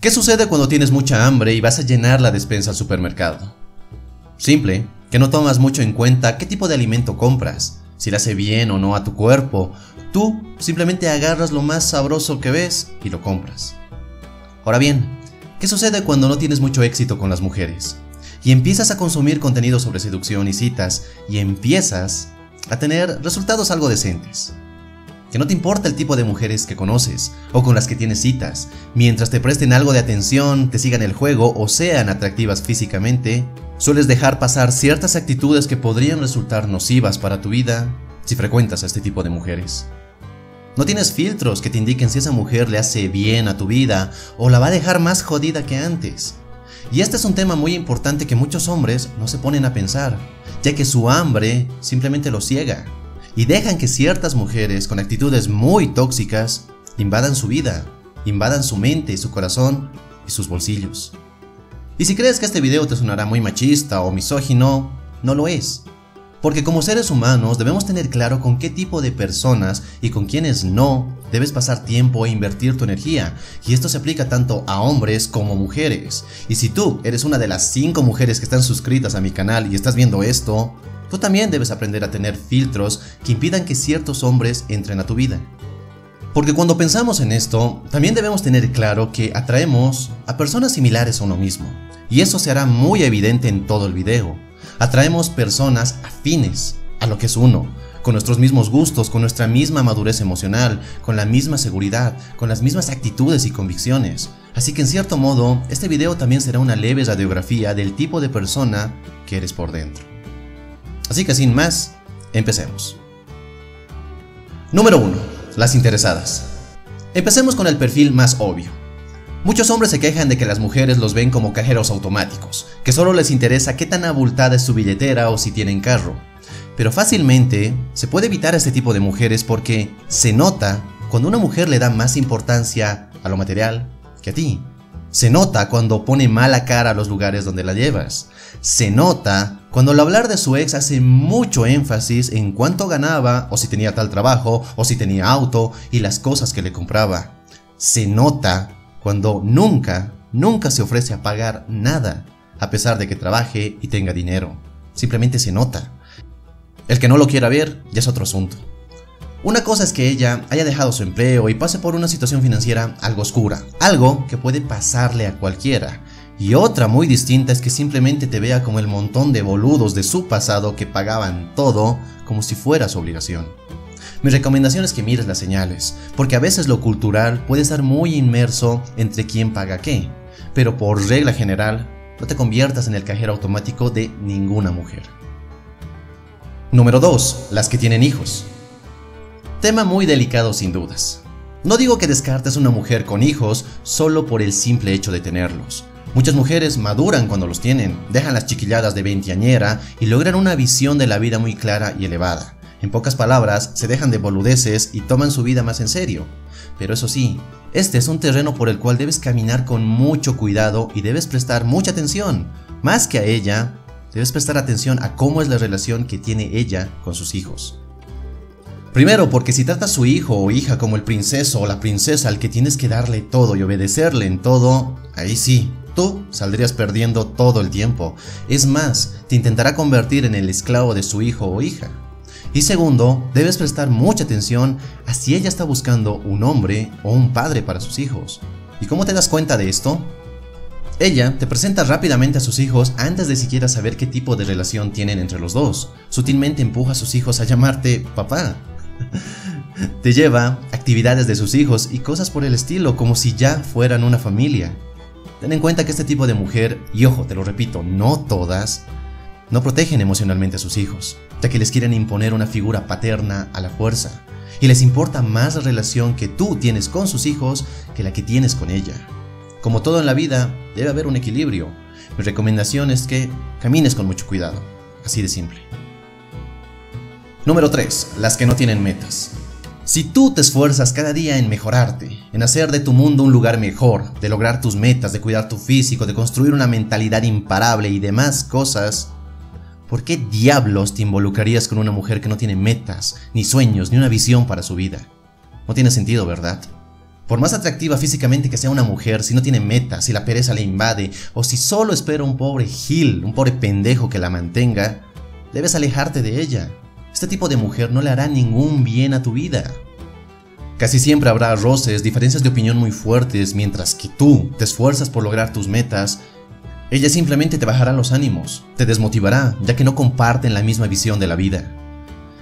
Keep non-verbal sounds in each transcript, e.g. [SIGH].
¿Qué sucede cuando tienes mucha hambre y vas a llenar la despensa al supermercado? Simple, que no tomas mucho en cuenta qué tipo de alimento compras, si le hace bien o no a tu cuerpo. Tú simplemente agarras lo más sabroso que ves y lo compras. Ahora bien, ¿qué sucede cuando no tienes mucho éxito con las mujeres? Y empiezas a consumir contenido sobre seducción y citas y empiezas a tener resultados algo decentes que no te importa el tipo de mujeres que conoces o con las que tienes citas, mientras te presten algo de atención, te sigan el juego o sean atractivas físicamente, sueles dejar pasar ciertas actitudes que podrían resultar nocivas para tu vida si frecuentas a este tipo de mujeres. No tienes filtros que te indiquen si esa mujer le hace bien a tu vida o la va a dejar más jodida que antes. Y este es un tema muy importante que muchos hombres no se ponen a pensar, ya que su hambre simplemente lo ciega y dejan que ciertas mujeres con actitudes muy tóxicas invadan su vida, invadan su mente, su corazón y sus bolsillos. Y si crees que este video te sonará muy machista o misógino, no lo es. Porque como seres humanos debemos tener claro con qué tipo de personas y con quienes no debes pasar tiempo e invertir tu energía. Y esto se aplica tanto a hombres como mujeres. Y si tú eres una de las 5 mujeres que están suscritas a mi canal y estás viendo esto, Tú también debes aprender a tener filtros que impidan que ciertos hombres entren a tu vida. Porque cuando pensamos en esto, también debemos tener claro que atraemos a personas similares a uno mismo. Y eso se hará muy evidente en todo el video. Atraemos personas afines a lo que es uno, con nuestros mismos gustos, con nuestra misma madurez emocional, con la misma seguridad, con las mismas actitudes y convicciones. Así que en cierto modo, este video también será una leve radiografía del tipo de persona que eres por dentro. Así que sin más, empecemos. Número 1. Las interesadas. Empecemos con el perfil más obvio. Muchos hombres se quejan de que las mujeres los ven como cajeros automáticos, que solo les interesa qué tan abultada es su billetera o si tienen carro. Pero fácilmente se puede evitar este tipo de mujeres porque se nota cuando una mujer le da más importancia a lo material que a ti. Se nota cuando pone mala cara a los lugares donde la llevas. Se nota cuando al hablar de su ex hace mucho énfasis en cuánto ganaba o si tenía tal trabajo o si tenía auto y las cosas que le compraba. Se nota cuando nunca, nunca se ofrece a pagar nada a pesar de que trabaje y tenga dinero. Simplemente se nota. El que no lo quiera ver ya es otro asunto. Una cosa es que ella haya dejado su empleo y pase por una situación financiera algo oscura, algo que puede pasarle a cualquiera. Y otra muy distinta es que simplemente te vea como el montón de boludos de su pasado que pagaban todo como si fuera su obligación. Mi recomendación es que mires las señales, porque a veces lo cultural puede estar muy inmerso entre quién paga qué, pero por regla general, no te conviertas en el cajero automático de ninguna mujer. Número 2. Las que tienen hijos. Tema muy delicado sin dudas. No digo que descartes una mujer con hijos solo por el simple hecho de tenerlos. Muchas mujeres maduran cuando los tienen, dejan las chiquilladas de veinteañera y logran una visión de la vida muy clara y elevada. En pocas palabras, se dejan de boludeces y toman su vida más en serio. Pero eso sí, este es un terreno por el cual debes caminar con mucho cuidado y debes prestar mucha atención. Más que a ella, debes prestar atención a cómo es la relación que tiene ella con sus hijos. Primero, porque si trata a su hijo o hija como el princeso o la princesa al que tienes que darle todo y obedecerle en todo, ahí sí, tú saldrías perdiendo todo el tiempo. Es más, te intentará convertir en el esclavo de su hijo o hija. Y segundo, debes prestar mucha atención a si ella está buscando un hombre o un padre para sus hijos. ¿Y cómo te das cuenta de esto? Ella te presenta rápidamente a sus hijos antes de siquiera saber qué tipo de relación tienen entre los dos. Sutilmente empuja a sus hijos a llamarte papá [LAUGHS] te lleva actividades de sus hijos y cosas por el estilo, como si ya fueran una familia. Ten en cuenta que este tipo de mujer, y ojo, te lo repito, no todas, no protegen emocionalmente a sus hijos, ya que les quieren imponer una figura paterna a la fuerza, y les importa más la relación que tú tienes con sus hijos que la que tienes con ella. Como todo en la vida, debe haber un equilibrio. Mi recomendación es que camines con mucho cuidado, así de simple. Número 3. Las que no tienen metas. Si tú te esfuerzas cada día en mejorarte, en hacer de tu mundo un lugar mejor, de lograr tus metas, de cuidar tu físico, de construir una mentalidad imparable y demás cosas, ¿por qué diablos te involucrarías con una mujer que no tiene metas, ni sueños, ni una visión para su vida? No tiene sentido, ¿verdad? Por más atractiva físicamente que sea una mujer, si no tiene meta, si la pereza le invade, o si solo espera un pobre gil, un pobre pendejo que la mantenga, debes alejarte de ella. Este tipo de mujer no le hará ningún bien a tu vida. Casi siempre habrá roces, diferencias de opinión muy fuertes, mientras que tú te esfuerzas por lograr tus metas, ella simplemente te bajará los ánimos, te desmotivará, ya que no comparten la misma visión de la vida.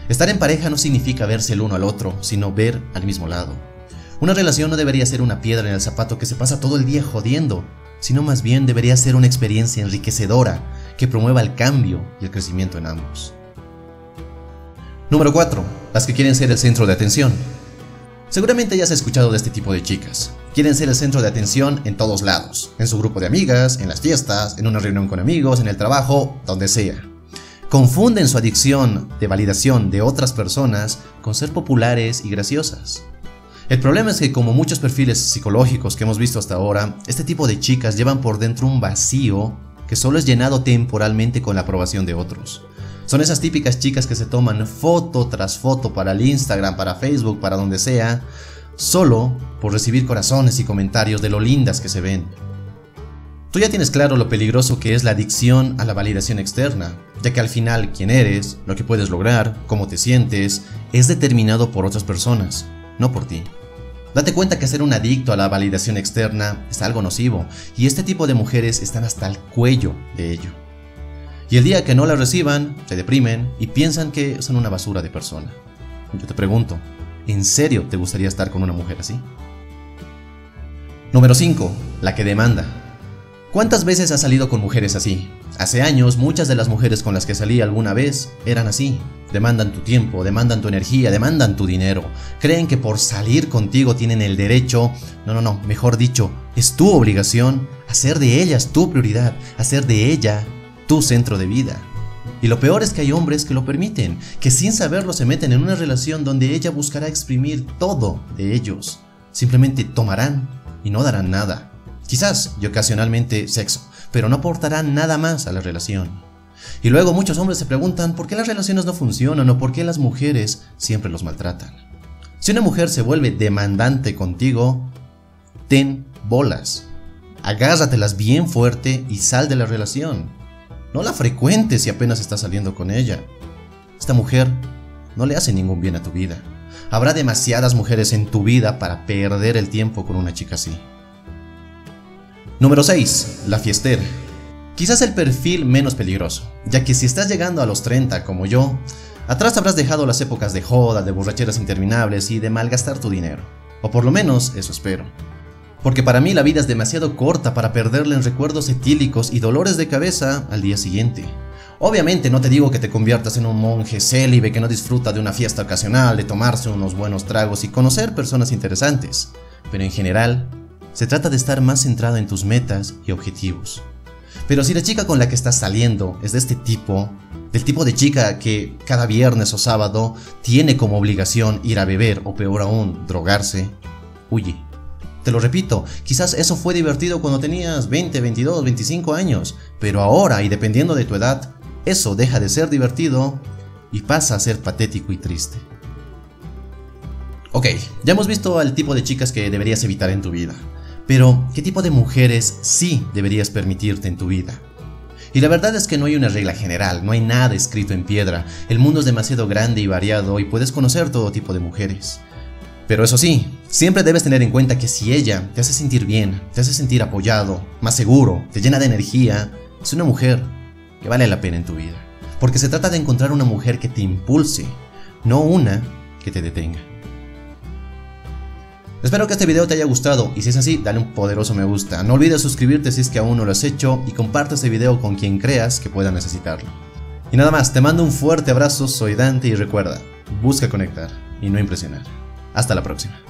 Estar en pareja no significa verse el uno al otro, sino ver al mismo lado. Una relación no debería ser una piedra en el zapato que se pasa todo el día jodiendo, sino más bien debería ser una experiencia enriquecedora que promueva el cambio y el crecimiento en ambos. Número 4. Las que quieren ser el centro de atención. Seguramente ya has escuchado de este tipo de chicas. Quieren ser el centro de atención en todos lados, en su grupo de amigas, en las fiestas, en una reunión con amigos, en el trabajo, donde sea. Confunden su adicción de validación de otras personas con ser populares y graciosas. El problema es que como muchos perfiles psicológicos que hemos visto hasta ahora, este tipo de chicas llevan por dentro un vacío que solo es llenado temporalmente con la aprobación de otros. Son esas típicas chicas que se toman foto tras foto para el Instagram, para Facebook, para donde sea, solo por recibir corazones y comentarios de lo lindas que se ven. Tú ya tienes claro lo peligroso que es la adicción a la validación externa, ya que al final quién eres, lo que puedes lograr, cómo te sientes, es determinado por otras personas, no por ti. Date cuenta que ser un adicto a la validación externa es algo nocivo y este tipo de mujeres están hasta el cuello de ello. Y el día que no la reciban, se deprimen y piensan que son una basura de persona. Yo te pregunto, ¿en serio te gustaría estar con una mujer así? Número 5. La que demanda. ¿Cuántas veces has salido con mujeres así? Hace años muchas de las mujeres con las que salí alguna vez eran así. Demandan tu tiempo, demandan tu energía, demandan tu dinero. Creen que por salir contigo tienen el derecho, no, no, no, mejor dicho, es tu obligación hacer de ellas tu prioridad, hacer de ella tu centro de vida. Y lo peor es que hay hombres que lo permiten, que sin saberlo se meten en una relación donde ella buscará exprimir todo de ellos. Simplemente tomarán y no darán nada. Quizás y ocasionalmente sexo, pero no aportarán nada más a la relación. Y luego muchos hombres se preguntan por qué las relaciones no funcionan o por qué las mujeres siempre los maltratan. Si una mujer se vuelve demandante contigo, ten bolas. Agárratelas bien fuerte y sal de la relación. No la frecuentes si apenas estás saliendo con ella. Esta mujer no le hace ningún bien a tu vida. Habrá demasiadas mujeres en tu vida para perder el tiempo con una chica así. Número 6. La fiestera. Quizás el perfil menos peligroso, ya que si estás llegando a los 30 como yo, atrás habrás dejado las épocas de joda, de borracheras interminables y de malgastar tu dinero. O por lo menos eso espero. Porque para mí la vida es demasiado corta para perderla en recuerdos etílicos y dolores de cabeza al día siguiente. Obviamente no te digo que te conviertas en un monje célibe que no disfruta de una fiesta ocasional, de tomarse unos buenos tragos y conocer personas interesantes, pero en general se trata de estar más centrado en tus metas y objetivos. Pero si la chica con la que estás saliendo es de este tipo, del tipo de chica que cada viernes o sábado tiene como obligación ir a beber o peor aún, drogarse, huye. Te lo repito, quizás eso fue divertido cuando tenías 20, 22, 25 años, pero ahora y dependiendo de tu edad, eso deja de ser divertido y pasa a ser patético y triste. Ok, ya hemos visto al tipo de chicas que deberías evitar en tu vida. Pero, ¿qué tipo de mujeres sí deberías permitirte en tu vida? Y la verdad es que no hay una regla general, no hay nada escrito en piedra, el mundo es demasiado grande y variado y puedes conocer todo tipo de mujeres. Pero eso sí, siempre debes tener en cuenta que si ella te hace sentir bien, te hace sentir apoyado, más seguro, te llena de energía, es una mujer que vale la pena en tu vida. Porque se trata de encontrar una mujer que te impulse, no una que te detenga. Espero que este video te haya gustado y si es así, dale un poderoso me gusta. No olvides suscribirte si es que aún no lo has hecho y comparte este video con quien creas que pueda necesitarlo. Y nada más, te mando un fuerte abrazo, soy Dante y recuerda, busca conectar y no impresionar. Hasta la próxima.